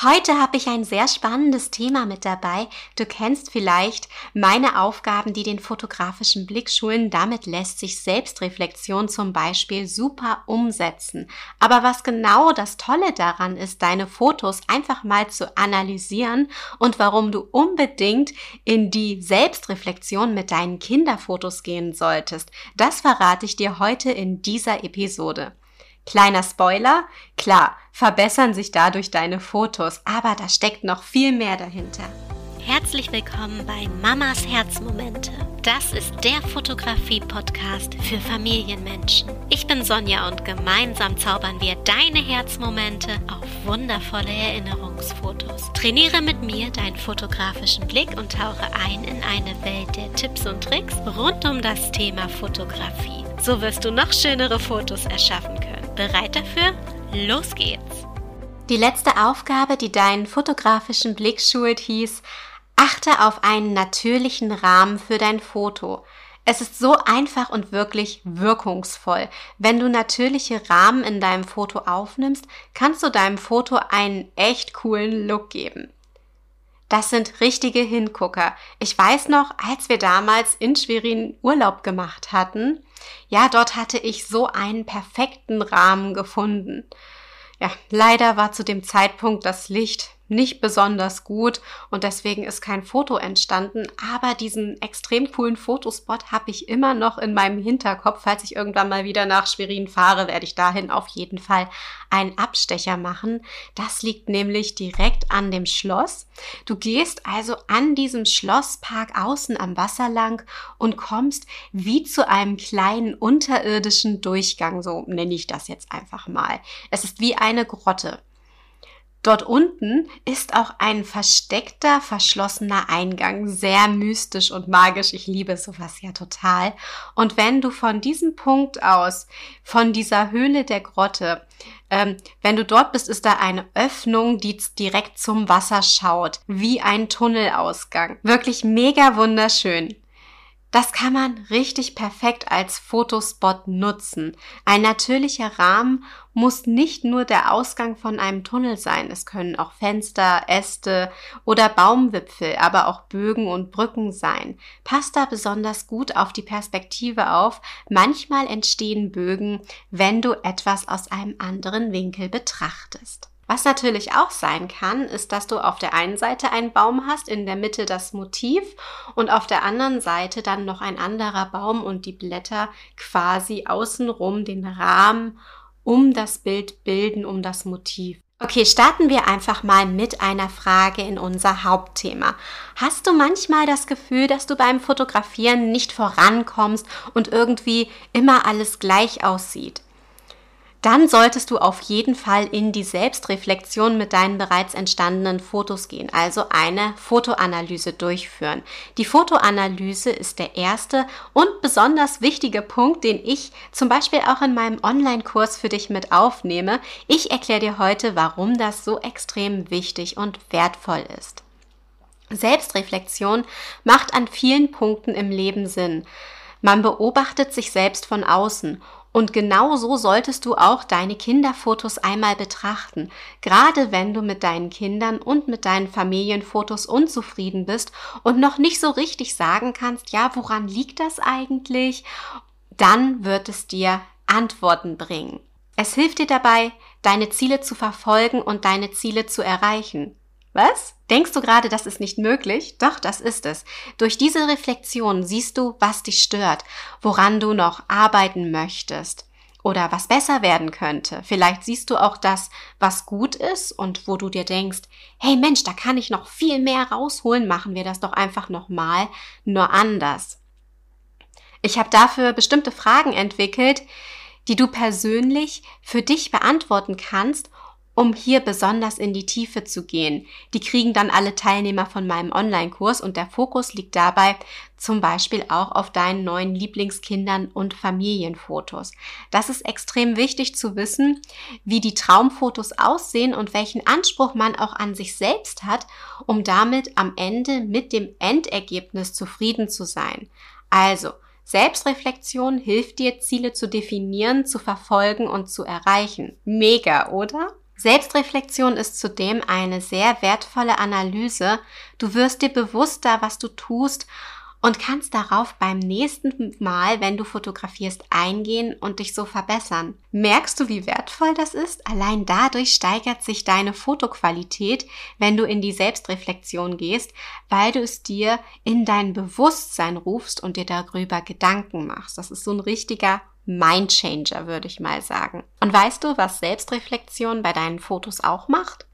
Heute habe ich ein sehr spannendes Thema mit dabei. Du kennst vielleicht meine Aufgaben, die den fotografischen Blick schulen. Damit lässt sich Selbstreflexion zum Beispiel super umsetzen. Aber was genau das Tolle daran ist, deine Fotos einfach mal zu analysieren und warum du unbedingt in die Selbstreflexion mit deinen Kinderfotos gehen solltest, das verrate ich dir heute in dieser Episode. Kleiner Spoiler, klar, verbessern sich dadurch deine Fotos, aber da steckt noch viel mehr dahinter. Herzlich willkommen bei Mamas Herzmomente. Das ist der Fotografie-Podcast für Familienmenschen. Ich bin Sonja und gemeinsam zaubern wir deine Herzmomente auf wundervolle Erinnerungsfotos. Trainiere mit mir deinen fotografischen Blick und tauche ein in eine Welt der Tipps und Tricks rund um das Thema Fotografie. So wirst du noch schönere Fotos erschaffen können. Bereit dafür? Los geht's! Die letzte Aufgabe, die deinen fotografischen Blick schult, hieß, achte auf einen natürlichen Rahmen für dein Foto. Es ist so einfach und wirklich wirkungsvoll. Wenn du natürliche Rahmen in deinem Foto aufnimmst, kannst du deinem Foto einen echt coolen Look geben. Das sind richtige Hingucker. Ich weiß noch, als wir damals in Schwerin Urlaub gemacht hatten, ja, dort hatte ich so einen perfekten Rahmen gefunden. Ja, leider war zu dem Zeitpunkt das Licht nicht besonders gut und deswegen ist kein Foto entstanden. Aber diesen extrem coolen Fotospot habe ich immer noch in meinem Hinterkopf. Falls ich irgendwann mal wieder nach Schwerin fahre, werde ich dahin auf jeden Fall einen Abstecher machen. Das liegt nämlich direkt an dem Schloss. Du gehst also an diesem Schlosspark außen am Wasser lang und kommst wie zu einem kleinen unterirdischen Durchgang, so nenne ich das jetzt einfach mal. Es ist wie eine Grotte. Dort unten ist auch ein versteckter, verschlossener Eingang, sehr mystisch und magisch. Ich liebe sowas ja total. Und wenn du von diesem Punkt aus, von dieser Höhle der Grotte, ähm, wenn du dort bist, ist da eine Öffnung, die direkt zum Wasser schaut, wie ein Tunnelausgang. Wirklich mega wunderschön. Das kann man richtig perfekt als Fotospot nutzen. Ein natürlicher Rahmen muss nicht nur der Ausgang von einem Tunnel sein. Es können auch Fenster, Äste oder Baumwipfel, aber auch Bögen und Brücken sein. Passt da besonders gut auf die Perspektive auf. Manchmal entstehen Bögen, wenn du etwas aus einem anderen Winkel betrachtest. Was natürlich auch sein kann, ist, dass du auf der einen Seite einen Baum hast, in der Mitte das Motiv und auf der anderen Seite dann noch ein anderer Baum und die Blätter quasi außenrum den Rahmen um das Bild bilden, um das Motiv. Okay, starten wir einfach mal mit einer Frage in unser Hauptthema. Hast du manchmal das Gefühl, dass du beim Fotografieren nicht vorankommst und irgendwie immer alles gleich aussieht? Dann solltest du auf jeden Fall in die Selbstreflexion mit deinen bereits entstandenen Fotos gehen, also eine Fotoanalyse durchführen. Die Fotoanalyse ist der erste und besonders wichtige Punkt, den ich zum Beispiel auch in meinem Online-Kurs für dich mit aufnehme. Ich erkläre dir heute, warum das so extrem wichtig und wertvoll ist. Selbstreflexion macht an vielen Punkten im Leben Sinn. Man beobachtet sich selbst von außen und genau so solltest du auch deine Kinderfotos einmal betrachten. Gerade wenn du mit deinen Kindern und mit deinen Familienfotos unzufrieden bist und noch nicht so richtig sagen kannst, ja, woran liegt das eigentlich? Dann wird es dir Antworten bringen. Es hilft dir dabei, deine Ziele zu verfolgen und deine Ziele zu erreichen. Was? Denkst du gerade, das ist nicht möglich? Doch, das ist es. Durch diese Reflexion siehst du, was dich stört, woran du noch arbeiten möchtest oder was besser werden könnte. Vielleicht siehst du auch das, was gut ist und wo du dir denkst, hey Mensch, da kann ich noch viel mehr rausholen, machen wir das doch einfach nochmal, nur anders. Ich habe dafür bestimmte Fragen entwickelt, die du persönlich für dich beantworten kannst um hier besonders in die Tiefe zu gehen. Die kriegen dann alle Teilnehmer von meinem Online-Kurs und der Fokus liegt dabei zum Beispiel auch auf deinen neuen Lieblingskindern und Familienfotos. Das ist extrem wichtig zu wissen, wie die Traumfotos aussehen und welchen Anspruch man auch an sich selbst hat, um damit am Ende mit dem Endergebnis zufrieden zu sein. Also, Selbstreflexion hilft dir, Ziele zu definieren, zu verfolgen und zu erreichen. Mega, oder? Selbstreflexion ist zudem eine sehr wertvolle Analyse. Du wirst dir bewusster, was du tust und kannst darauf beim nächsten Mal, wenn du fotografierst, eingehen und dich so verbessern. Merkst du, wie wertvoll das ist? Allein dadurch steigert sich deine Fotoqualität, wenn du in die Selbstreflexion gehst, weil du es dir in dein Bewusstsein rufst und dir darüber Gedanken machst. Das ist so ein richtiger Mindchanger, würde ich mal sagen. Und weißt du, was Selbstreflexion bei deinen Fotos auch macht?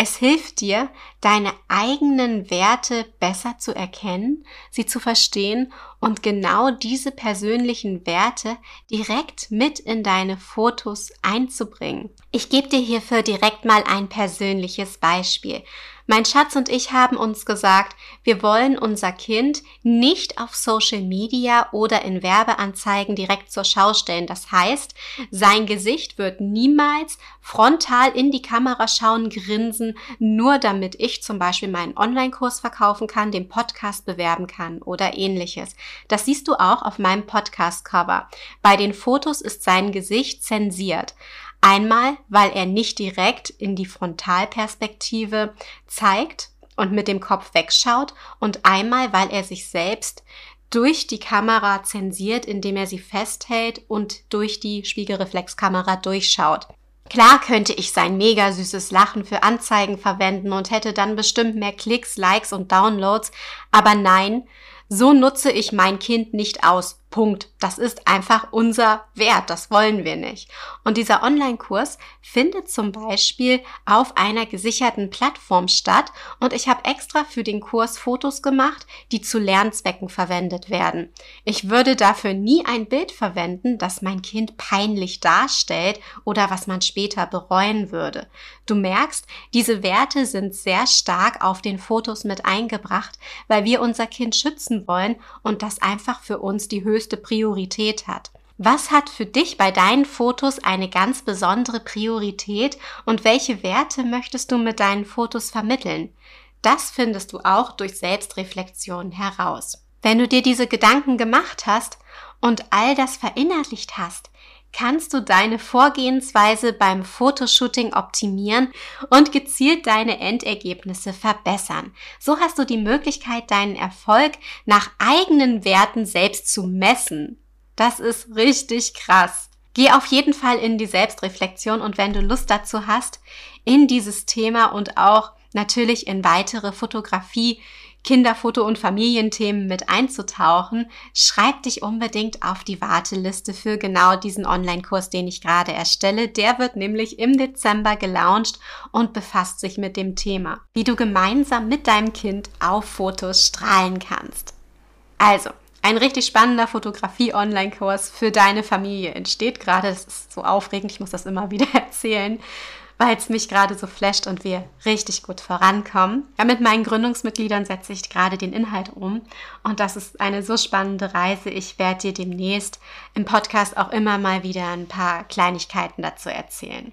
Es hilft dir, deine eigenen Werte besser zu erkennen, sie zu verstehen und genau diese persönlichen Werte direkt mit in deine Fotos einzubringen. Ich gebe dir hierfür direkt mal ein persönliches Beispiel. Mein Schatz und ich haben uns gesagt, wir wollen unser Kind nicht auf Social Media oder in Werbeanzeigen direkt zur Schau stellen. Das heißt, sein Gesicht wird niemals frontal in die Kamera schauen, grinsen, nur damit ich zum Beispiel meinen Online-Kurs verkaufen kann, den Podcast bewerben kann oder ähnliches. Das siehst du auch auf meinem Podcast-Cover. Bei den Fotos ist sein Gesicht zensiert. Einmal, weil er nicht direkt in die Frontalperspektive zeigt und mit dem Kopf wegschaut und einmal, weil er sich selbst durch die Kamera zensiert, indem er sie festhält und durch die Spiegelreflexkamera durchschaut. Klar könnte ich sein mega süßes Lachen für Anzeigen verwenden und hätte dann bestimmt mehr Klicks, Likes und Downloads, aber nein, so nutze ich mein Kind nicht aus. Punkt. Das ist einfach unser Wert. Das wollen wir nicht. Und dieser Online-Kurs findet zum Beispiel auf einer gesicherten Plattform statt und ich habe extra für den Kurs Fotos gemacht, die zu Lernzwecken verwendet werden. Ich würde dafür nie ein Bild verwenden, das mein Kind peinlich darstellt oder was man später bereuen würde. Du merkst, diese Werte sind sehr stark auf den Fotos mit eingebracht, weil wir unser Kind schützen wollen und das einfach für uns die höchste Priorität hat. Was hat für dich bei deinen Fotos eine ganz besondere Priorität und welche Werte möchtest du mit deinen Fotos vermitteln? Das findest du auch durch Selbstreflexion heraus. Wenn du dir diese Gedanken gemacht hast und all das verinnerlicht hast, kannst du deine Vorgehensweise beim Fotoshooting optimieren und gezielt deine Endergebnisse verbessern. So hast du die Möglichkeit, deinen Erfolg nach eigenen Werten selbst zu messen. Das ist richtig krass. Geh auf jeden Fall in die Selbstreflexion und wenn du Lust dazu hast, in dieses Thema und auch natürlich in weitere Fotografie Kinderfoto- und Familienthemen mit einzutauchen, schreib dich unbedingt auf die Warteliste für genau diesen Online-Kurs, den ich gerade erstelle. Der wird nämlich im Dezember gelauncht und befasst sich mit dem Thema, wie du gemeinsam mit deinem Kind auf Fotos strahlen kannst. Also, ein richtig spannender Fotografie-Online-Kurs für deine Familie entsteht gerade. Das ist so aufregend, ich muss das immer wieder erzählen weil es mich gerade so flasht und wir richtig gut vorankommen. Ja, mit meinen Gründungsmitgliedern setze ich gerade den Inhalt um und das ist eine so spannende Reise. Ich werde dir demnächst im Podcast auch immer mal wieder ein paar Kleinigkeiten dazu erzählen.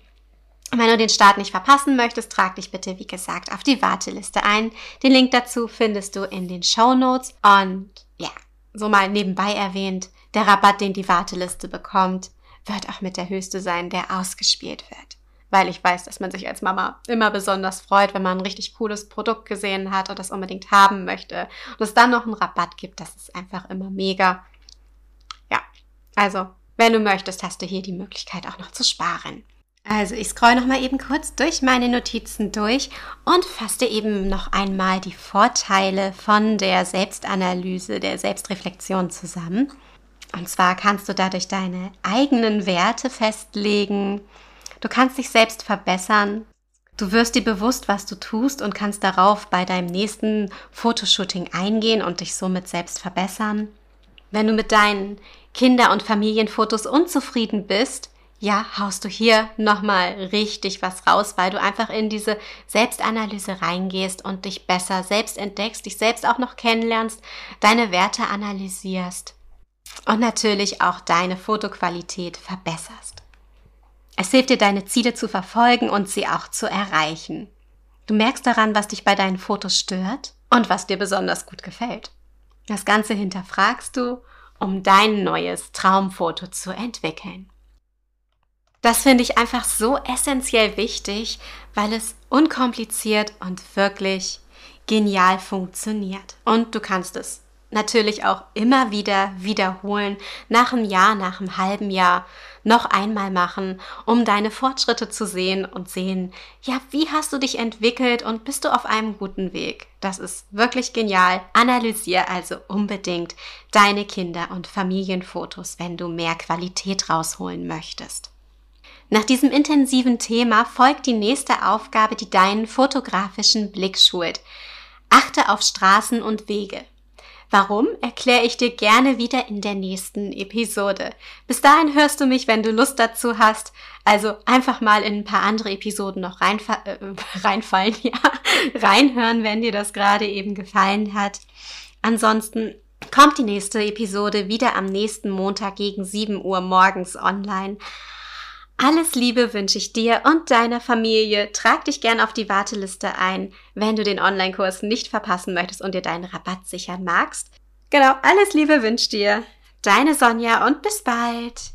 Wenn du den Start nicht verpassen möchtest, trag dich bitte, wie gesagt, auf die Warteliste ein. Den Link dazu findest du in den Show Notes. Und ja, so mal nebenbei erwähnt, der Rabatt, den die Warteliste bekommt, wird auch mit der höchste sein, der ausgespielt wird weil ich weiß, dass man sich als Mama immer besonders freut, wenn man ein richtig cooles Produkt gesehen hat und das unbedingt haben möchte. Und es dann noch einen Rabatt gibt, das ist einfach immer mega. Ja, also, wenn du möchtest, hast du hier die Möglichkeit auch noch zu sparen. Also ich scroll noch mal eben kurz durch meine Notizen durch und fasse eben noch einmal die Vorteile von der Selbstanalyse, der Selbstreflexion zusammen. Und zwar kannst du dadurch deine eigenen Werte festlegen, Du kannst dich selbst verbessern. Du wirst dir bewusst, was du tust und kannst darauf bei deinem nächsten Fotoshooting eingehen und dich somit selbst verbessern. Wenn du mit deinen Kinder- und Familienfotos unzufrieden bist, ja, haust du hier nochmal richtig was raus, weil du einfach in diese Selbstanalyse reingehst und dich besser selbst entdeckst, dich selbst auch noch kennenlernst, deine Werte analysierst und natürlich auch deine Fotoqualität verbesserst. Es hilft dir, deine Ziele zu verfolgen und sie auch zu erreichen. Du merkst daran, was dich bei deinen Fotos stört und was dir besonders gut gefällt. Das Ganze hinterfragst du, um dein neues Traumfoto zu entwickeln. Das finde ich einfach so essentiell wichtig, weil es unkompliziert und wirklich genial funktioniert. Und du kannst es natürlich auch immer wieder wiederholen, nach einem Jahr, nach einem halben Jahr noch einmal machen, um deine Fortschritte zu sehen und sehen, ja, wie hast du dich entwickelt und bist du auf einem guten Weg? Das ist wirklich genial. Analysier also unbedingt deine Kinder- und Familienfotos, wenn du mehr Qualität rausholen möchtest. Nach diesem intensiven Thema folgt die nächste Aufgabe, die deinen fotografischen Blick schult. Achte auf Straßen und Wege. Warum, erkläre ich dir gerne wieder in der nächsten Episode. Bis dahin hörst du mich, wenn du Lust dazu hast. Also einfach mal in ein paar andere Episoden noch reinfa äh, reinfallen, ja, reinhören, wenn dir das gerade eben gefallen hat. Ansonsten kommt die nächste Episode wieder am nächsten Montag gegen 7 Uhr morgens online. Alles Liebe wünsche ich dir und deiner Familie. Trag dich gern auf die Warteliste ein, wenn du den Online-Kurs nicht verpassen möchtest und dir deinen Rabatt sichern magst. Genau, alles Liebe wünsche dir. Deine Sonja und bis bald.